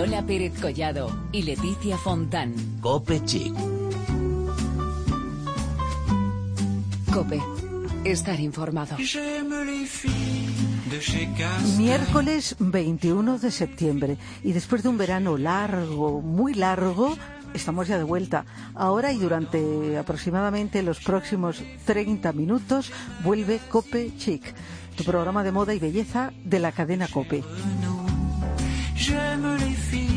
Lola Pérez Collado y Leticia Fontán. Cope Chic. Cope. Estar informado. Miércoles 21 de septiembre. Y después de un verano largo, muy largo, estamos ya de vuelta. Ahora y durante aproximadamente los próximos 30 minutos vuelve Cope Chic, tu programa de moda y belleza de la cadena Cope. J'aime les filles.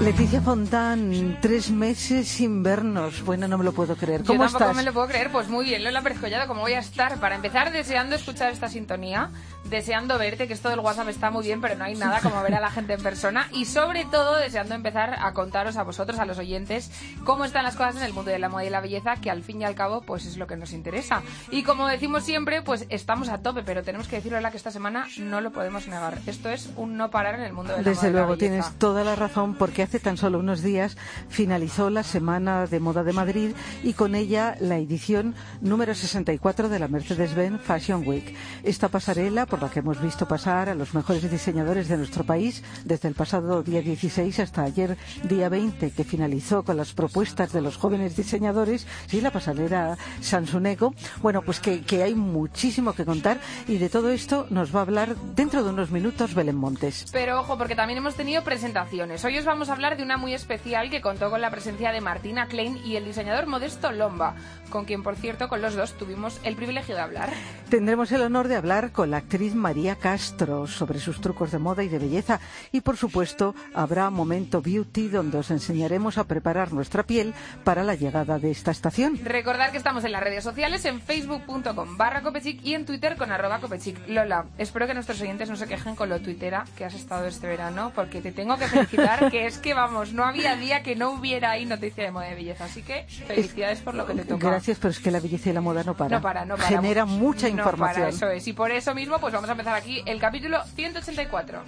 Leticia Fontán, tres meses sin vernos. Bueno, no me lo puedo creer. ¿Cómo Yo tampoco estás? me lo puedo creer. Pues muy bien, Lola Pérez Collado, ¿cómo voy a estar? Para empezar, deseando escuchar esta sintonía, deseando verte, que esto del WhatsApp está muy bien, pero no hay nada como ver a la gente en persona. Y sobre todo, deseando empezar a contaros a vosotros, a los oyentes, cómo están las cosas en el mundo de la moda y la belleza, que al fin y al cabo, pues es lo que nos interesa. Y como decimos siempre, pues estamos a tope, pero tenemos que decir, Lola, que esta semana no lo podemos negar. Esto es un no parar en el mundo de la moda Desde y la luego, belleza. tienes toda la razón, porque hace tan solo unos días finalizó la Semana de Moda de Madrid y con ella la edición número 64 de la Mercedes-Benz Fashion Week. Esta pasarela por la que hemos visto pasar a los mejores diseñadores de nuestro país desde el pasado día 16 hasta ayer día 20, que finalizó con las propuestas de los jóvenes diseñadores, sí, la pasarela Sansunego. Bueno, pues que, que hay muchísimo que contar y de todo esto nos va a hablar dentro de unos minutos Belén Montes. Pero ojo, porque también hemos tenido presentaciones. Hoy os vamos a hablar de una muy especial que contó con la presencia de Martina Klein y el diseñador Modesto Lomba, con quien, por cierto, con los dos tuvimos el privilegio de hablar. Tendremos el honor de hablar con la actriz María Castro sobre sus trucos de moda y de belleza y por supuesto habrá Momento Beauty donde os enseñaremos a preparar nuestra piel para la llegada de esta estación. Recordad que estamos en las redes sociales, en facebook.com barra copechic y en twitter con arroba copechic. Lola, espero que nuestros oyentes no se quejen con lo tuitera que has estado este verano, porque te tengo que felicitar, que es que, vamos, no había día que no hubiera ahí noticia de moda y belleza. Así que felicidades por lo que te toca. Gracias, pero es que la belleza y la moda no para. No para, no para. Genera mucha No información. para, eso es. Y por eso mismo, pues vamos a empezar aquí el capítulo 184.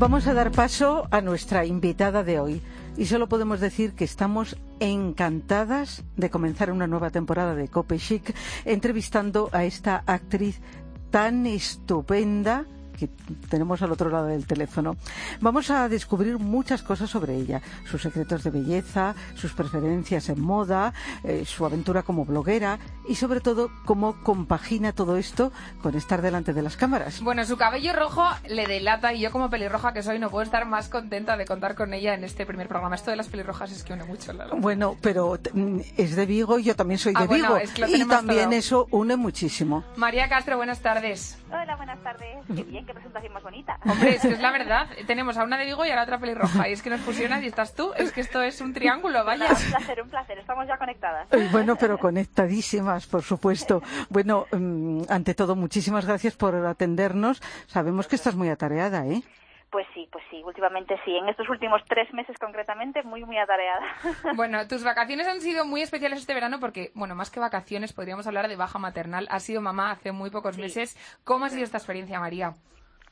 Vamos a dar paso a nuestra invitada de hoy. Y solo podemos decir que estamos encantadas de comenzar una nueva temporada de Cope Chic entrevistando a esta actriz tan estupenda que tenemos al otro lado del teléfono. Vamos a descubrir muchas cosas sobre ella, sus secretos de belleza, sus preferencias en moda, eh, su aventura como bloguera y sobre todo cómo compagina todo esto con estar delante de las cámaras. Bueno, su cabello rojo le delata y yo como pelirroja que soy no puedo estar más contenta de contar con ella en este primer programa. Esto de las pelirrojas es que une mucho, Lalo. Bueno, pero mm, es de Vigo y yo también soy Ah, de bueno, Vigo. es que lo y también todo. eso une muchísimo. María Castro, buenas tardes. Hola, buenas tardes. Qué bien, qué presentación más bonita. Hombre, es que es la verdad. Tenemos a una de Vigo y a la otra pelirroja. Y es que nos fusionas y estás tú. Es que esto es un triángulo, vaya. Un placer, un placer. Estamos ya conectadas. Bueno, pero conectadísimas, por supuesto. Bueno, mm, ante todo, muchísimas gracias por atendernos. Sabemos que estás muy atareada, ¿eh? Pues sí, pues sí, últimamente sí. En estos últimos tres meses concretamente, muy, muy atareada. Bueno, tus vacaciones han sido muy especiales este verano porque, bueno, más que vacaciones, podríamos hablar de baja maternal. Has sido mamá hace muy pocos Sí. meses. ¿Cómo ha sido esta experiencia, María?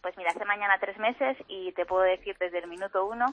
Pues mira, hace mañana tres meses y te puedo decir desde el minuto uno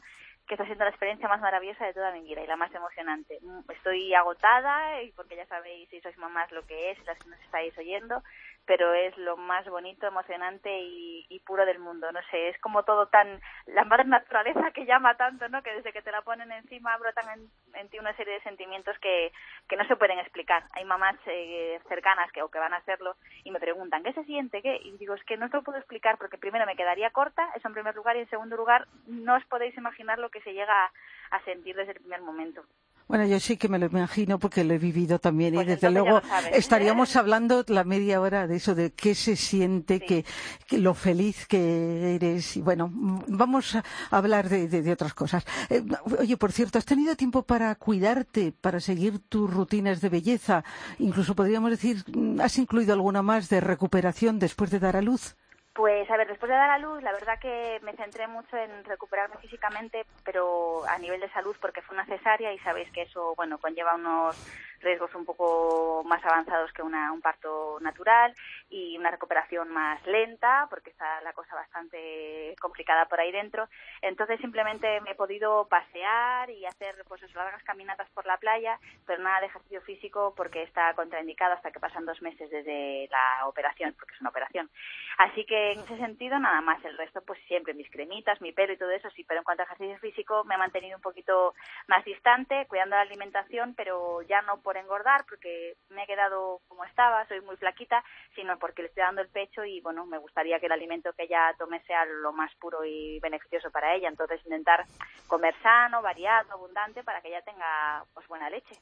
que está siendo la experiencia más maravillosa de toda mi vida y la más emocionante. Mm, Estoy agotada y porque ya sabéis si sois mamás lo que es, las que nos estáis oyendo, pero es lo más bonito, emocionante y, puro del mundo. No sé, es como todo tan la madre naturaleza que llama tanto, ¿no? Que desde que te la ponen encima brotan en, ti una serie de sentimientos que, que no se pueden explicar. Hay mamás eh, cercanas que o que van a hacerlo y me preguntan ¿qué se siente? ¿Qué? Y digo es que no te lo puedo explicar porque primero me quedaría corta, eso en primer lugar, y en segundo lugar no os podéis imaginar lo que se llega a sentir desde el primer momento. Bueno, yo sí que me lo imagino porque lo he vivido también y Pues desde luego estaríamos hablando la media hora de eso, de qué se siente, Sí. que, que lo feliz que eres. Y bueno, vamos a hablar de, de- de otras cosas. Eh, oye, por cierto, ¿has tenido tiempo para cuidarte, para seguir tus rutinas de belleza? Incluso podríamos decir, ¿has incluido alguna más de recuperación después de dar a luz? Pues a ver, después de dar a luz, la verdad que me centré mucho en recuperarme físicamente, pero a nivel de salud porque fue una cesárea y sabéis que eso, bueno, conlleva unos riesgos un poco más avanzados que un parto natural y una recuperación más lenta porque está la cosa bastante complicada por ahí dentro. Entonces simplemente me he podido pasear y hacer pues largas caminatas por la playa, pero nada de ejercicio físico porque está contraindicado hasta que pasan dos meses desde la operación, porque es una operación. Así que en ese sentido nada más, el resto pues siempre mis cremitas, mi pelo y todo eso sí, pero en cuanto a ejercicio físico me he mantenido un poquito más distante, cuidando la alimentación, pero ya no por engordar, porque me he quedado como estaba, soy muy flaquita, sino porque le estoy dando el pecho y bueno, me gustaría que el alimento que ella tome sea lo más puro y beneficioso para ella, entonces intentar comer sano, variado, abundante para que ella tenga pues buena leche.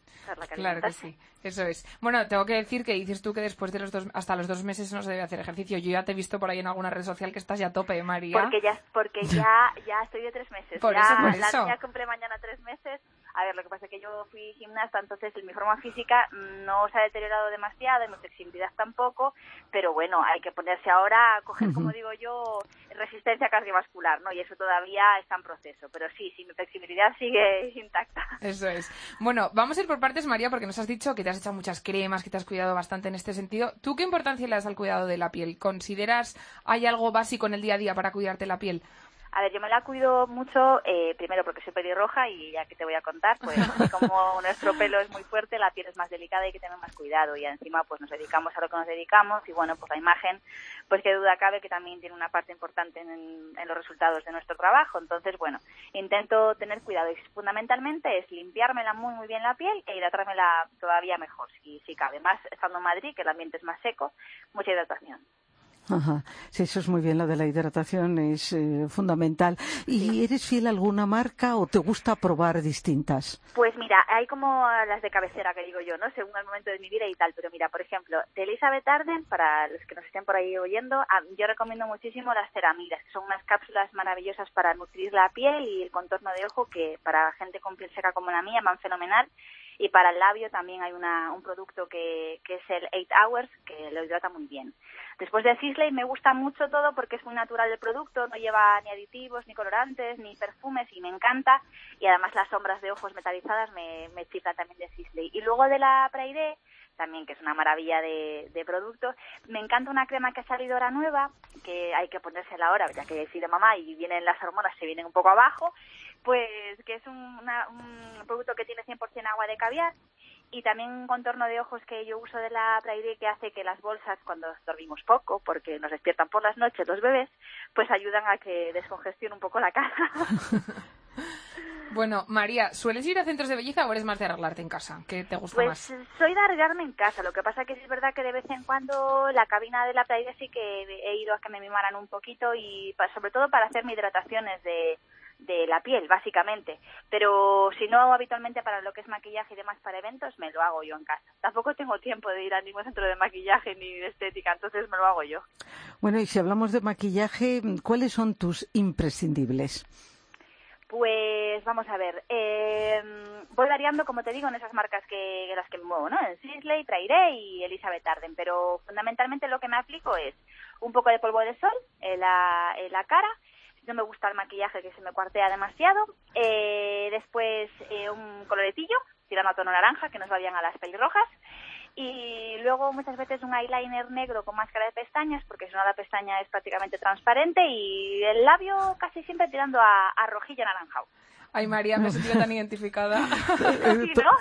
claro que sí, eso es. Bueno, tengo que decir que dices tú que después de los dos, hasta los dos meses no se debe hacer ejercicio. Yo ya te he visto por ahí en alguna red social que estás ya a tope, María. Porque ya, porque ya, ya estoy de tres meses. Por ya, eso, por la eso. niña cumple mañana tres meses. A ver, lo que pasa es que yo fui gimnasta, entonces mi forma física no se ha deteriorado demasiado, mi flexibilidad tampoco, pero bueno, hay que ponerse ahora a coger, como digo yo, resistencia cardiovascular, ¿no? Y eso todavía está en proceso. Pero sí, sí, mi flexibilidad sigue intacta. Eso es. Bueno, vamos a ir por partes, María, porque nos has dicho que te has echado muchas cremas, que te has cuidado bastante en este sentido. ¿Tú qué importancia le das al cuidado de la piel? ¿Consideras hay algo básico en el día a día para cuidarte la piel? A ver, yo me la cuido mucho, eh, primero porque soy pelirroja y ya que te voy a contar, pues como nuestro pelo es muy fuerte, la piel es más delicada y hay que tener más cuidado y encima pues nos dedicamos a lo que nos dedicamos y bueno, pues la imagen, pues qué duda cabe que también tiene una parte importante en, en los resultados de nuestro trabajo. Entonces, bueno, intento tener cuidado y fundamentalmente es limpiármela muy muy bien la piel e hidratármela todavía mejor, si, si cabe. Más estando en Madrid, que el ambiente es más seco, mucha hidratación. Ajá. Sí, eso es muy bien, lo de la hidratación es eh, fundamental. ¿Y eres fiel a alguna marca o te gusta probar distintas? Pues mira, hay como las de cabecera que digo yo, ¿no? Según el momento de mi vida y tal. Pero mira, por ejemplo, de Elizabeth Arden, para los que nos estén por ahí oyendo, yo recomiendo muchísimo las ceramidas, que son unas cápsulas maravillosas para nutrir la piel y el contorno de ojo, que para gente con piel seca como la mía van fenomenal. Y para el labio también hay una, un producto que, que es el 8 Hours, que lo hidrata muy bien. Después de Sisley me gusta mucho todo porque es muy natural el producto, no lleva ni aditivos, ni colorantes, ni perfumes y me encanta. Y además las sombras de ojos metalizadas me, me chiflan también de Sisley. Y luego de la Prairé, también que es una maravilla de, de producto. Me encanta una crema que ha salido ahora nueva, que hay que ponérsela ahora, ya que si de mamá y vienen las hormonas, se vienen un poco abajo, pues que es un, una, un producto que tiene 100% agua de caviar y también un contorno de ojos que yo uso de la Prairé que hace que las bolsas cuando dormimos poco, porque nos despiertan por las noches los bebés, pues ayudan a que descongestione un poco la cara. Bueno, María, ¿sueles ir a centros de belleza o eres más de arreglarte en casa? ¿Qué te gusta pues más? soy de arreglarme en casa, lo que pasa que sí es verdad que de vez en cuando la cabina de la Prairé sí que he ido a que me mimaran un poquito y sobre todo para hacerme hidrataciones de, de la piel, básicamente. Pero si no, habitualmente para lo que es maquillaje y demás para eventos, me lo hago yo en casa. Tampoco tengo tiempo de ir a ningún centro de maquillaje ni de estética, entonces me lo hago yo. Bueno, y si hablamos de maquillaje, ¿cuáles son tus imprescindibles? Pues vamos a ver, eh, voy variando, como te digo, en esas marcas que en las que me muevo, ¿no? En Sisley, Prairé y Elizabeth Arden, pero fundamentalmente lo que me aplico es un poco de polvo de sol en la, en la cara, no me gusta el maquillaje que se me cuartea demasiado, eh, después eh, un coloretillo, tirando a tono naranja, que nos va bien a las pelirrojas, y luego muchas veces un eyeliner negro con máscara de pestañas, porque si no la pestaña es prácticamente transparente, y el labio casi siempre tirando a, a rojillo anaranjado. Ay, María, me he sentido tan identificada. Sí, ¿no?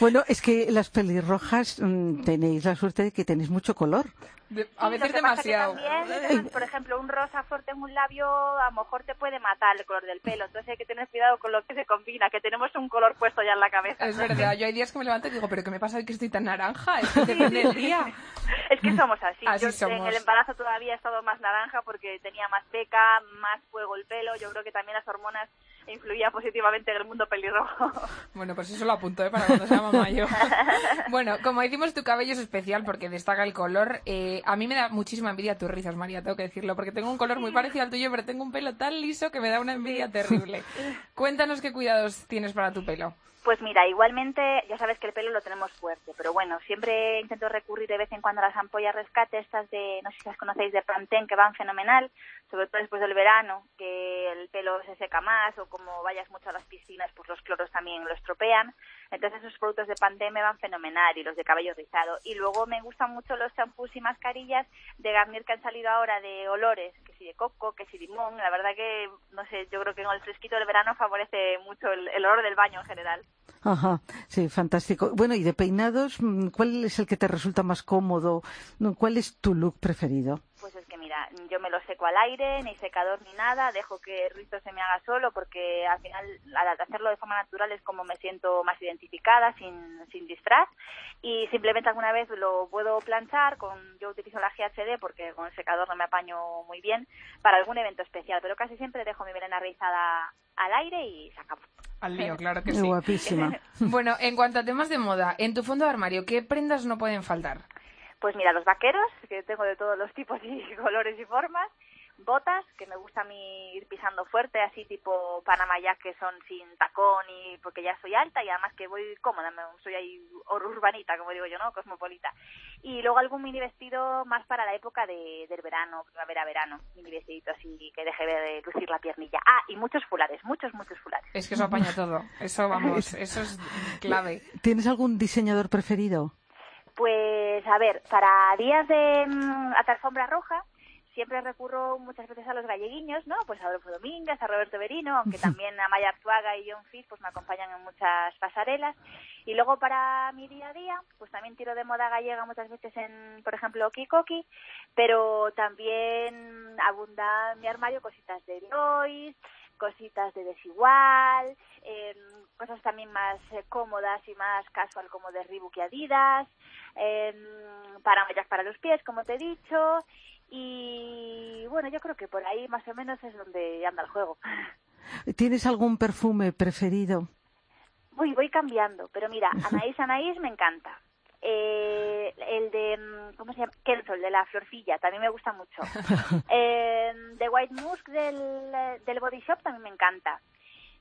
Bueno, es que las pelirrojas mm, tenéis la suerte de que tenéis mucho color. De- a Sí, veces demasiado. también, por ejemplo, un rosa fuerte en un labio a lo mejor te puede matar el color del pelo. Entonces hay que tener cuidado con lo que se combina, que tenemos un color puesto ya en la cabeza. Es verdad, yo hay días que me levanto y digo, ¿pero qué me pasa hoy que estoy tan naranja? Es que depende del día. Es que somos así. Así Yo somos. en el embarazo todavía he estado más naranja porque tenía más peca, más fuego el pelo. Yo creo que también las hormonas influían positivamente en el mundo pelirrojo. Bueno, pues eso lo apunto, ¿eh? Para cuando sea mamá yo. Bueno, como decimos, tu cabello es especial porque destaca el color. Eh, a mí me da muchísima envidia tus rizas, María, tengo que decirlo, porque tengo un color muy parecido al tuyo, pero tengo un pelo tan liso que me da una envidia terrible. Cuéntanos qué cuidados tienes para tu pelo. Pues mira, igualmente, ya sabes que el pelo lo tenemos fuerte, pero bueno, siempre intento recurrir de vez en cuando a las ampollas rescate, estas de, no sé si las conocéis, de Pantene, que van fenomenal, sobre todo después del verano, que el pelo se seca más, o como vayas mucho a las piscinas, pues los cloros también lo estropean. Entonces esos productos de Pantene me van fenomenal y los de cabello rizado. Y luego me gustan mucho los champús y mascarillas de Garnier que han salido ahora de olores, que si de coco, que si de limón. La verdad que, no sé, yo creo que con el fresquito del verano favorece mucho el, el olor del baño en general. Ajá, sí, fantástico. Bueno, y de peinados, mm, ¿cuál es el que te resulta más cómodo? ¿Cuál es tu look preferido? Pues es mira, yo me lo seco al aire, ni secador ni nada, dejo que el rizo se me haga solo porque al final al hacerlo de forma natural es como me siento más identificada, sin, sin disfraz y simplemente alguna vez lo puedo planchar, con yo utilizo la GHD porque con el secador no me apaño muy bien para algún evento especial, pero casi siempre dejo mi melena rizada al aire y se acabó. Al lío, claro que sí. Guapísima. bueno, en cuanto a temas de moda, en tu fondo de armario, ¿qué prendas no pueden faltar? Pues mira, los vaqueros, que tengo de todos los tipos y colores y formas, botas, que me gusta a mí ir pisando fuerte, así tipo Panamá ya que son sin tacón y porque ya soy alta y además que voy cómoda, soy ahí urbanita, como digo yo, ¿no? Cosmopolita. Y luego algún mini vestido más para la época de, del verano, primavera-verano, mini vestidito así que deje de lucir la piernilla. Ah, y muchos fulares, muchos, muchos fulares. Es que eso apaña todo, eso vamos, eso es clave. ¿Tienes algún diseñador preferido? Pues a ver, para días de mm, alfombra roja siempre recurro muchas veces a los galleguiños, ¿no? Pues a Adolfo Domínguez, a Roberto Berino, aunque también a Maya Arzuaga y John Fitz pues me acompañan en muchas pasarelas. Y luego para mi día a día, pues también tiro de moda gallega muchas veces en, por ejemplo, Kikoki, pero también abunda en mi armario cositas de Lois, cositas de Desigual, eh, cosas también más eh, cómodas y más casual como de Reebok y Adidas, eh, para para los pies, como te he dicho, y bueno, yo creo que por ahí más o menos es donde anda el juego. ¿Tienes algún perfume preferido? Voy, voy cambiando, pero mira, Anaís Anaís me encanta. Eh, el de, mm, ¿cómo se llama? Kensol, de la florcilla, también me gusta mucho. eh, de White Musk del, del Body Shop también me encanta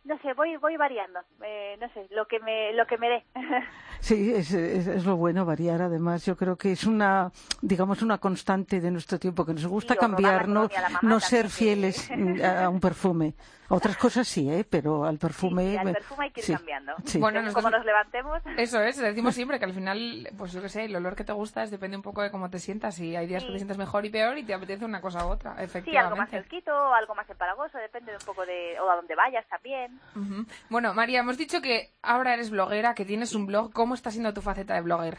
no sé, voy voy variando, eh, no sé, lo que me lo que me dé. sí, es, es, lo bueno variar. Además, yo creo que es una, digamos, una constante de nuestro tiempo que nos gusta cambiar, no, no ser fieles a un perfume. Otras cosas sí, ¿eh? pero al perfume... Sí, al perfume hay que ir cambiando. Bueno, como nos levantemos... Eso es, decimos siempre que al final, pues yo qué sé, el olor que te gusta es, depende un poco de cómo te sientas y hay días que te sientes mejor y peor y te apetece una cosa u otra, efectivamente. Sí, algo más fresquito, algo más empalagoso, depende de un poco de... o a dónde vayas también. Bueno, María, hemos dicho que ahora eres bloguera, que tienes un blog. ¿Cómo está siendo tu faceta de blogger?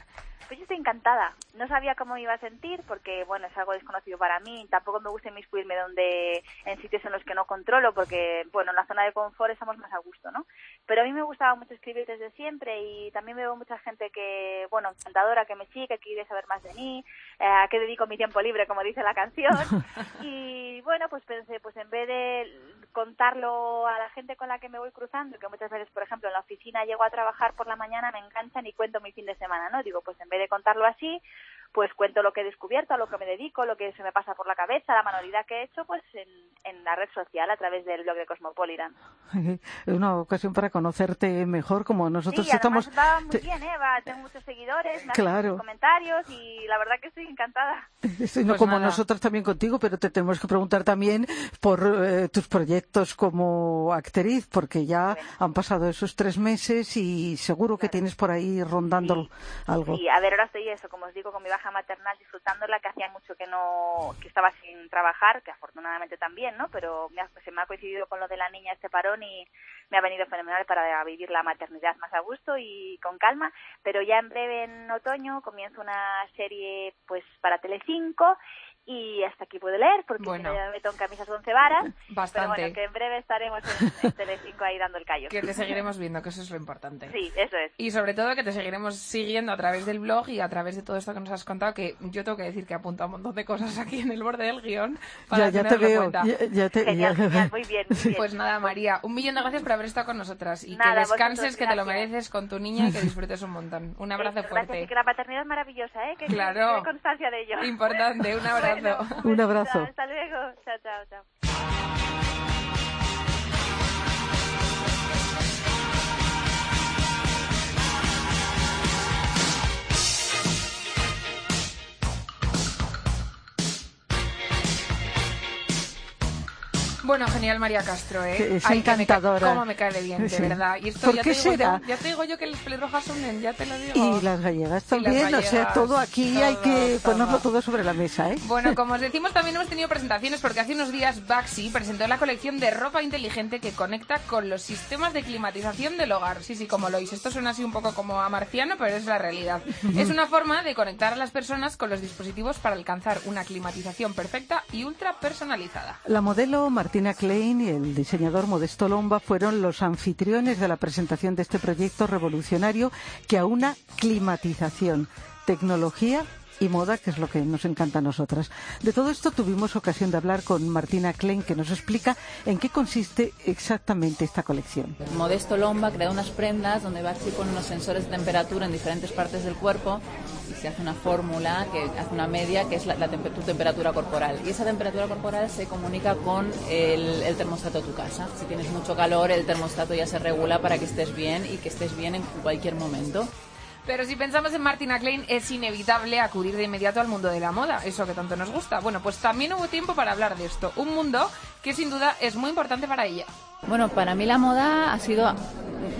Pues yo estoy encantada. No sabía cómo me iba a sentir porque, bueno, es algo desconocido para mí. Tampoco me gusta inmiscuirme donde, en sitios en los que no controlo porque, bueno, en la zona de confort estamos más a gusto, ¿no? Pero a mí me gustaba mucho escribir desde siempre y también veo mucha gente que, bueno, encantadora, que me sigue, que quiere saber más de mí, eh, a qué dedico mi tiempo libre, como dice la canción. y, bueno, pues pensé, pues en vez de contarlo a la gente con la que me voy cruzando, que muchas veces, por ejemplo, en la oficina llego a trabajar por la mañana, me enganchan y cuento mi fin de semana, ¿no? Digo, pues en vez de contarlo así, pues cuento lo que he descubierto, a lo que me dedico, lo que se me pasa por la cabeza, la manualidad que he hecho, pues en, en la red social a través del blog de Cosmopolitan. Es una ocasión para conocerte mejor, como nosotros sí, estamos. va muy bien, ¿eh? tengo muchos seguidores, me claro. comentarios y la verdad que estoy encantada. Estoy, no, pues como nosotros también contigo, pero te tenemos que preguntar también por eh, tus proyectos como actriz, porque ya han pasado esos tres meses y seguro que tienes por ahí rondando algo. Sí, a ver, ahora estoy eso, como os digo, con mi baja maternal disfrutándola, que hacía mucho que no, que estaba sin trabajar, que afortunadamente también, ¿no? Pero me se me ha coincidido con lo de la niña este parón y me ha venido fenomenal para vivir la maternidad más a gusto y con calma, pero ya en breve en otoño comienzo una serie pues para Telecinco y hasta aquí puedo leer porque bueno. me meto en camisas once varas Bastante. pero bueno que en breve estaremos en, en Telecinco ahí dando el callo. Que te seguiremos viendo que eso es lo importante. Sí eso es. Y sobre todo que te seguiremos siguiendo a través del blog y a través de todo esto que nos has contado que yo tengo que decir que apunta un montón de cosas aquí en el borde del guion para ya, ya te veo ya, ya, te, genial, genial, muy bien, muy bien, pues nada María un millón de gracias por haber estado con nosotras y nada, que descanses que te lo mereces con tu niña y que disfrutes un montón. Un abrazo sí, fuerte y que la paternidad es maravillosa ¿eh? que claro. que constancia de ello. Importante un abrazo bueno, un abrazo hasta luego. Chao, chao, chao. Bueno, genial María Castro, ¿eh? Es Ay, que me encantadora. cómo me cae de bien, de verdad. Y esto ¿Por ya qué te digo será? yo- ya te digo yo que las pelirrojas unen, ya te lo digo. Y las gallegas Y las también, o sea, todo aquí hay que todo. ponerlo todo sobre la mesa, ¿eh? Bueno, como os decimos, también hemos tenido presentaciones porque hace unos días Baxi presentó la colección de ropa inteligente que conecta con los sistemas de climatización del hogar. Sí, sí, como lo oís. Esto suena así un poco como a marciano, pero es la realidad. es una forma de conectar a las personas con los dispositivos para alcanzar una climatización perfecta y ultra personalizada. La modelo Martina Klein y el diseñador Modesto Lomba fueron los anfitriones de la presentación de este proyecto revolucionario que aúna climatización, tecnología y moda, que es lo que nos encanta a nosotras. De todo esto tuvimos ocasión de hablar con Martina Klein, que nos explica en qué consiste exactamente esta colección. Modesto Lomba crea unas prendas donde Baxi pone unos sensores de temperatura en diferentes partes del cuerpo y se hace una fórmula que hace una media que es la, tu temperatura corporal. Y esa temperatura corporal se comunica con el termostato de tu casa. Si tienes mucho calor, el termostato ya se regula para que estés bien y que estés bien en cualquier momento. Pero si pensamos en Martina Klein, es inevitable acudir de inmediato al mundo de la moda, eso que tanto nos gusta. Bueno, pues también hubo tiempo para hablar de esto, un mundo que sin duda es muy importante para ella. Bueno, para mí la moda ha sido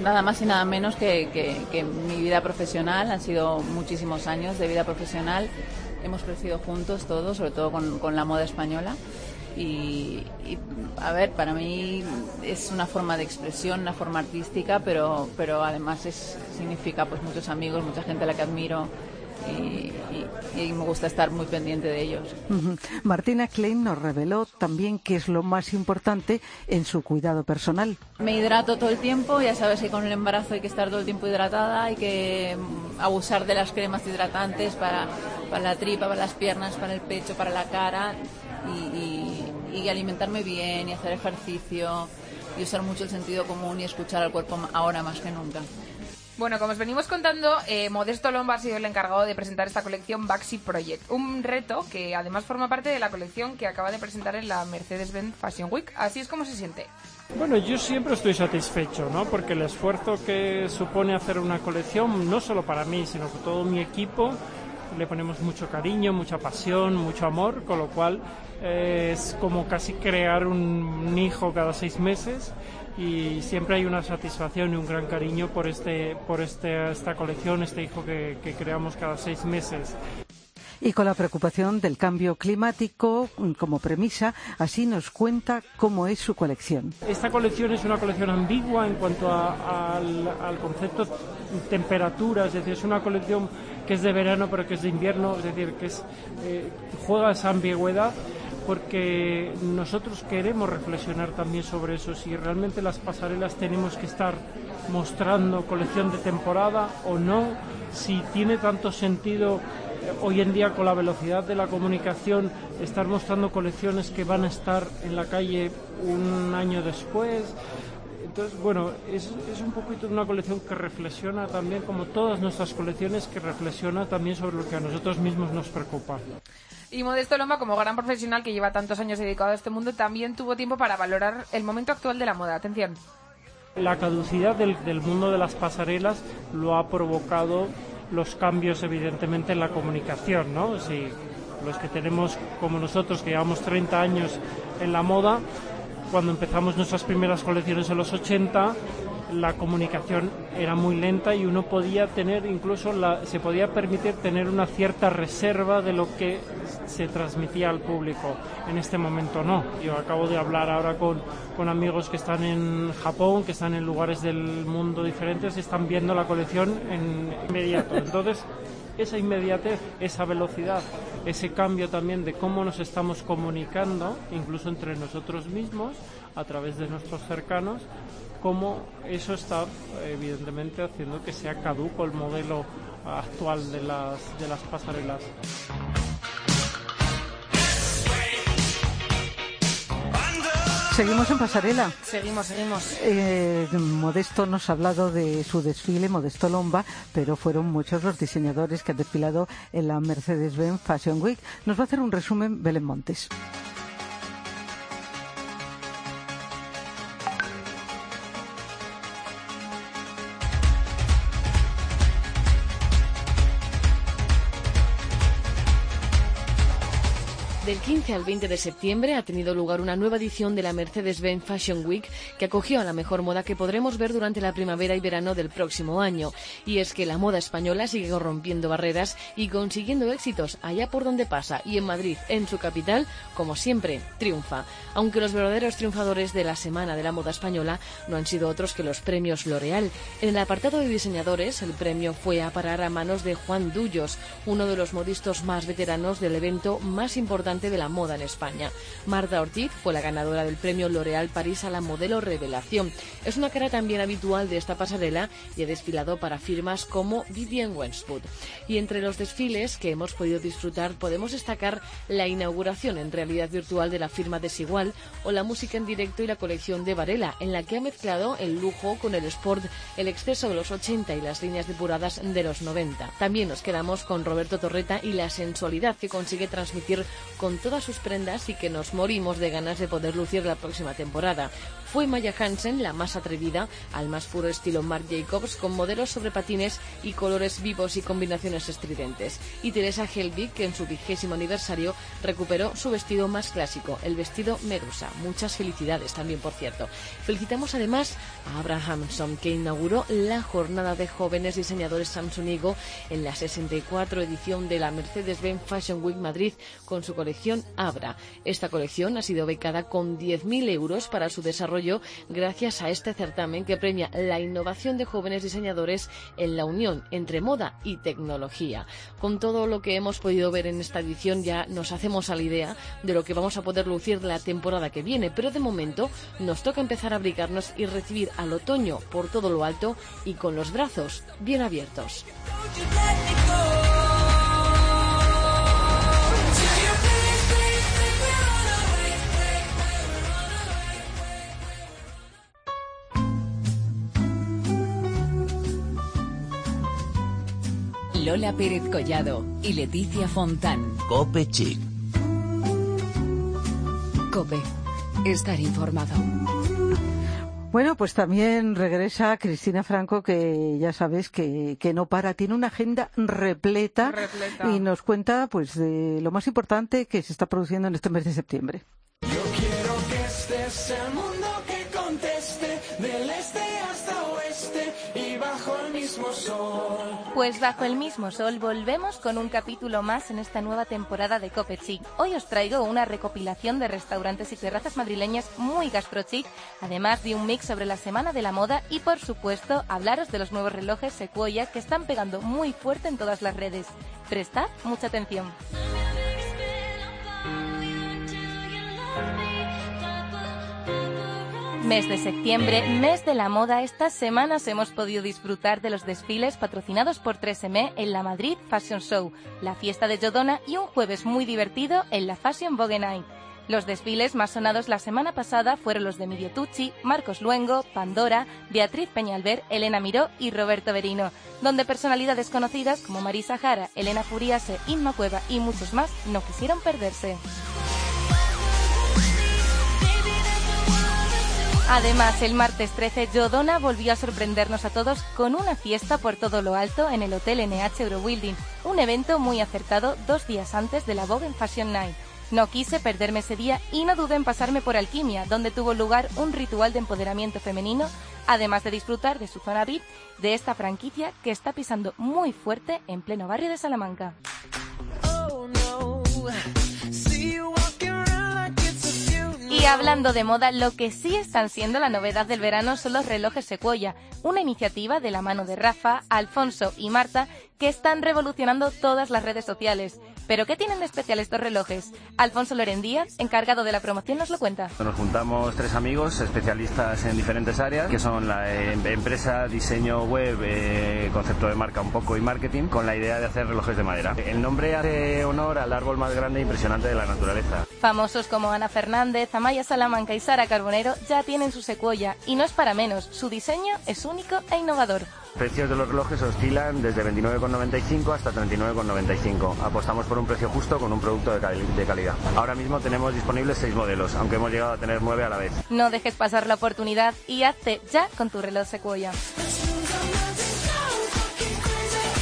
nada más y nada menos que, que- que mi vida profesional. Han sido muchísimos años de vida profesional. Hemos crecido juntos todos, sobre todo con, con la moda española. Y, y, a ver, para mí es una forma de expresión, una forma artística, pero, pero además es, significa pues muchos amigos, mucha gente a la que admiro y, y- y me gusta estar muy pendiente de ellos. Martina Klein nos reveló también qué es lo más importante en su cuidado personal. Me hidrato todo el tiempo, ya sabes que con el embarazo hay que estar todo el tiempo hidratada, hay que mm, abusar de las cremas hidratantes para, para la tripa, para las piernas, para el pecho, para la cara y, y- y alimentarme bien y hacer ejercicio y usar mucho el sentido común y escuchar al cuerpo ahora más que nunca. Bueno, como os venimos contando, eh, Modesto Lomba ha sido el encargado de presentar esta colección Baxi Project, un reto que además forma parte de la colección que acaba de presentar en la Mercedes-Benz Fashion Week. Así es como se siente. Bueno, yo siempre estoy satisfecho, ¿no? Porque el esfuerzo que supone hacer una colección, no solo para mí, sino que todo mi equipo, le ponemos mucho cariño, mucha pasión, mucho amor, con lo cual eh, es como casi crear un hijo cada seis meses y siempre hay una satisfacción y un gran cariño por este por este esta colección, este hijo que, que creamos cada seis meses. Y con la preocupación del cambio climático mm, como premisa, así nos cuenta cómo es su colección. Esta colección es una colección ambigua en cuanto al, al concepto temperatura, es decir, es una colección que es de verano pero que es de invierno, es decir, que es, eh, juega esa ambigüedad porque nosotros queremos reflexionar también sobre eso, si realmente las pasarelas tenemos que estar mostrando colección de temporada o no, si tiene tanto sentido eh, hoy en día con la velocidad de la comunicación estar mostrando colecciones que van a estar en la calle un año después. Entonces, bueno, es, es un poquito una colección que reflexiona también, como todas nuestras colecciones, que reflexiona también sobre lo que a nosotros mismos nos preocupa. Y Modesto Lomba, como gran profesional que lleva tantos años dedicado a este mundo, también tuvo tiempo para valorar el momento actual de la moda. Atención. La caducidad del, del mundo de las pasarelas lo ha provocado los cambios, evidentemente, en la comunicación, ¿no? Si los que tenemos, como nosotros, que llevamos 30 años en la moda, cuando empezamos nuestras primeras colecciones en los 80, la comunicación era muy lenta y uno podía tener incluso la, se podía permitir tener una cierta reserva de lo que se transmitía al público. En este momento no. Yo acabo de hablar ahora con, con amigos que están en Japón, que están en lugares del mundo diferentes están viendo la colección en inmediato. Entonces, esa inmediatez, esa velocidad, ese cambio también de cómo nos estamos comunicando, incluso entre nosotros mismos, a través de nuestros cercanos, cómo eso está evidentemente haciendo que sea caduco el modelo actual de las, de las pasarelas. Seguimos en pasarela. Seguimos, seguimos. Eh, Modesto nos ha hablado de su desfile, Modesto Lomba, pero fueron muchos los diseñadores que han desfilado en la Mercedes-Benz Fashion Week. Nos va a hacer un resumen Belén Montes. Del 15 al 20 de septiembre ha tenido lugar una nueva edición de la Mercedes-Benz Fashion Week que acogió a la mejor moda que podremos ver durante la primavera y verano del próximo año. Y es que la moda española sigue rompiendo barreras y consiguiendo éxitos allá por donde pasa y en Madrid, en su capital, como siempre, triunfa. Aunque los verdaderos triunfadores de la Semana de la Moda Española no han sido otros que los premios L'Oreal. En el apartado de diseñadores, el premio fue a parar a manos de Juan Dullos, uno de los modistas más veteranos del evento más importante de la moda en España. Marta Ortiz fue la ganadora del premio L'Oréal París a la modelo revelación. Es una cara también habitual de esta pasarela y ha desfilado para firmas como Vivienne Westwood. Y entre los desfiles que hemos podido disfrutar podemos destacar la inauguración en realidad virtual de la firma Desigual o la música en directo y la colección de Varela, en la que ha mezclado el lujo con el sport, el exceso de los 80 y las líneas depuradas de los 90. También nos quedamos con Roberto Torreta y la sensualidad que consigue transmitir con con todas sus prendas y que nos morimos de ganas de poder lucir la próxima temporada. Fue Maya Hansen la más atrevida, al más puro estilo Marc Jacobs, con modelos sobre patines y colores vivos y combinaciones estridentes. Y Teresa Helbig, que en su vigésimo aniversario recuperó su vestido más clásico, el vestido Medusa. Muchas felicidades también, por cierto. Felicitamos además a Abrahamson, que inauguró la jornada de jóvenes diseñadores Samsunigo en la 64 edición de la Mercedes-Benz Fashion Week Madrid con su colección Abra. Esta colección ha sido becada con 10.000 euros para su desarrollo gracias a este certamen que premia la innovación de jóvenes diseñadores en la unión entre moda y tecnología. Con todo lo que hemos podido ver en esta edición ya nos hacemos a la idea de lo que vamos a poder lucir la temporada que viene, pero de momento nos toca empezar a abrigarnos y recibir al otoño por todo lo alto y con los brazos bien abiertos. Lola Pérez Collado y Leticia Fontán. Cope Chic. Cope. Estar informado. Bueno, pues también regresa Cristina Franco, que ya sabes que, que no para, tiene una agenda repleta, Repleta. y nos cuenta pues de lo más importante que se está produciendo en este mes de septiembre. Yo quiero que este sea el mundo Pues bajo el mismo sol volvemos con un capítulo más en esta nueva temporada de Cope Chic. Hoy os traigo una recopilación de restaurantes y terrazas madrileñas muy gastrochic, además de un mix sobre la Semana de la Moda y por supuesto hablaros de los nuevos relojes Sequoia que están pegando muy fuerte en todas las redes. Prestad mucha atención. Mes de septiembre, mes de la moda, estas semanas hemos podido disfrutar de los desfiles patrocinados por 3M en la Madrid Fashion Show, la fiesta de Jodona y un jueves muy divertido en la Fashion Vogue Night. Los desfiles más sonados la semana pasada fueron los de Emilio Tucci, Marcos Luengo, Pandora, Beatriz Peñalver, Elena Miró y Roberto Berino, donde personalidades conocidas como Marisa Jara, Elena Furiase, Inma Cueva y muchos más no quisieron perderse. Además, el martes 13, Jodona volvió a sorprendernos a todos con una fiesta por todo lo alto en el Hotel NH Eurobuilding, un evento muy acertado dos días antes de la Vogue Fashion Night. No quise perderme ese día y no dudé en pasarme por Alquimia, donde tuvo lugar un ritual de empoderamiento femenino, además de disfrutar de su zona VIP de esta franquicia que está pisando muy fuerte en pleno barrio de Salamanca. Y hablando de moda, lo que sí están siendo la novedad del verano son los relojes Sequoia, una iniciativa de la mano de Rafa, Alfonso y Marta que están revolucionando todas las redes sociales. ¿Pero qué tienen de especial estos relojes? Alfonso Loren Díaz, encargado de la promoción, nos lo cuenta. Nos juntamos tres amigos especialistas en diferentes áreas, que son la eh, empresa, diseño web, eh, concepto de marca un poco y marketing, con la idea de hacer relojes de madera. El nombre hace honor al árbol más grande e impresionante de la naturaleza. Famosos como Ana Fernández, Amaya Salamanca y Sara Carbonero ya tienen su secuoya y no es para menos, su diseño es único e innovador. Precios de los relojes oscilan desde 29,95 hasta 39,95. Apostamos por un precio justo con un producto de, cali- de calidad. Ahora mismo tenemos disponibles seis modelos, aunque hemos llegado a tener nueve a la vez. No dejes pasar la oportunidad y hazte ya con tu reloj Sequoia.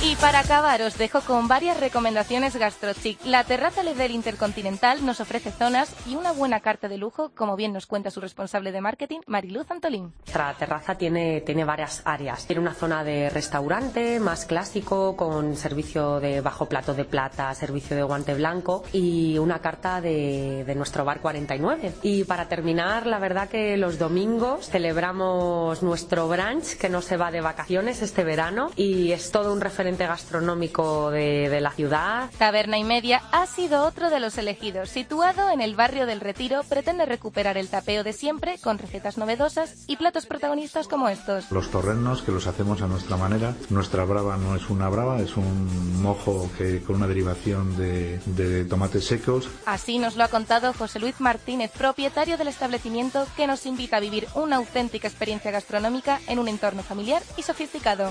Y para acabar os dejo con varias recomendaciones gastrochic. La terraza del Intercontinental nos ofrece zonas y una buena carta de lujo, como bien nos cuenta su responsable de marketing, Mariluz Antolín. Nuestra terraza tiene, tiene varias áreas. Tiene una zona de restaurante más clásico con servicio de bajo plato de plata, servicio de guante blanco y una carta de, de nuestro bar 49. Y para terminar, la verdad que los domingos celebramos nuestro brunch que no se va de vacaciones este verano y es todo un referente gastronómico de, de la ciudad. Taberna y Media ha sido otro de los elegidos. Situado en el barrio del Retiro, pretende recuperar el tapeo de siempre con recetas novedosas y platos protagonistas como estos. Los torrenos que los hacemos a nuestra manera. Nuestra brava no es una brava, es un mojo que con una derivación de, de tomates secos. Así nos lo ha contado José Luis Martínez, propietario del establecimiento, que nos invita a vivir una auténtica experiencia gastronómica en un entorno familiar y sofisticado.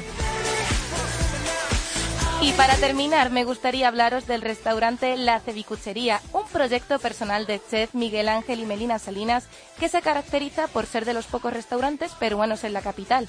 Y para terminar, me gustaría hablaros del restaurante La Cevicuchería, un proyecto personal de chef Miguel Ángel y Melina Salinas que se caracteriza por ser de los pocos restaurantes peruanos en la capital.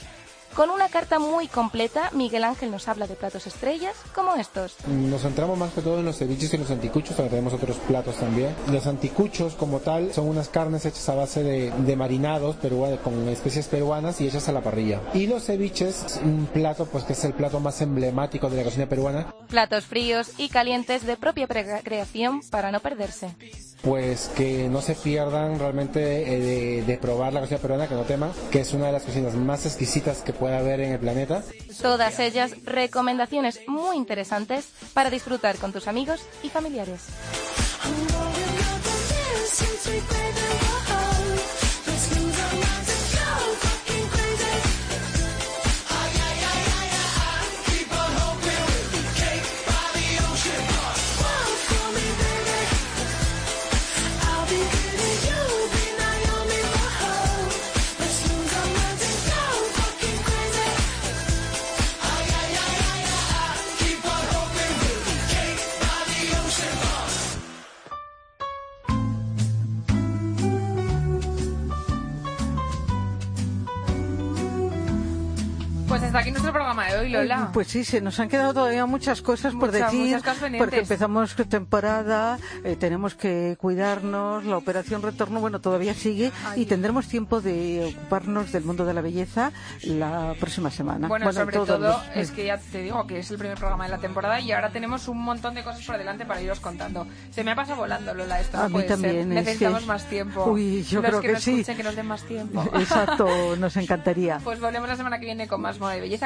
Con una carta muy completa, Miguel Ángel nos habla de platos estrellas como estos. Nos centramos más que todo en los ceviches y los anticuchos, pero tenemos otros platos también. Los anticuchos como tal son unas carnes hechas a base de, de marinados peruanos, con especies peruanas y hechas a la parrilla. Y los ceviches, un plato pues que es el plato más emblemático de la cocina peruana. Platos fríos y calientes de propia creación para no perderse. Pues que no se pierdan realmente eh, de, de probar la cocina peruana, que no teman, que es una de las cocinas más exquisitas que puede haber en el planeta. Todas ellas recomendaciones muy interesantes para disfrutar con tus amigos y familiares. Nuestro programa de hoy, Lola. Pues sí, se nos han quedado todavía muchas cosas por Muchas, decir, muchas porque empezamos temporada, eh, tenemos que cuidarnos, la operación retorno, bueno, todavía sigue Ay. y tendremos tiempo de ocuparnos del mundo de la belleza la próxima semana. Bueno, sobre todo los- es que ya te digo que es el primer programa de la temporada y ahora tenemos un montón de cosas por delante para iros contando. Se me ha pasado volando, Lola, esto A no mí puede ser. también, es Necesitamos que- más tiempo. Uy, yo Los creo que, que nos sí. escuchen, que nos den más tiempo. Exacto, nos encantaría. Pues volvemos la semana que viene con más moda y belleza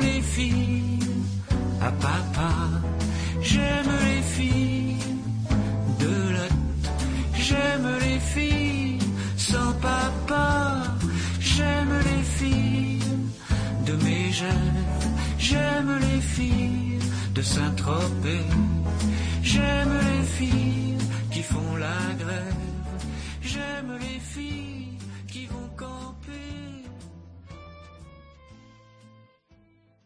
les filles à papa. J'aime les filles de Lot. J'aime les filles sans papa. J'aime les filles de mes jeunes. J'aime les filles de Saint-Tropez. J'aime les filles qui font la grève. J'aime les filles.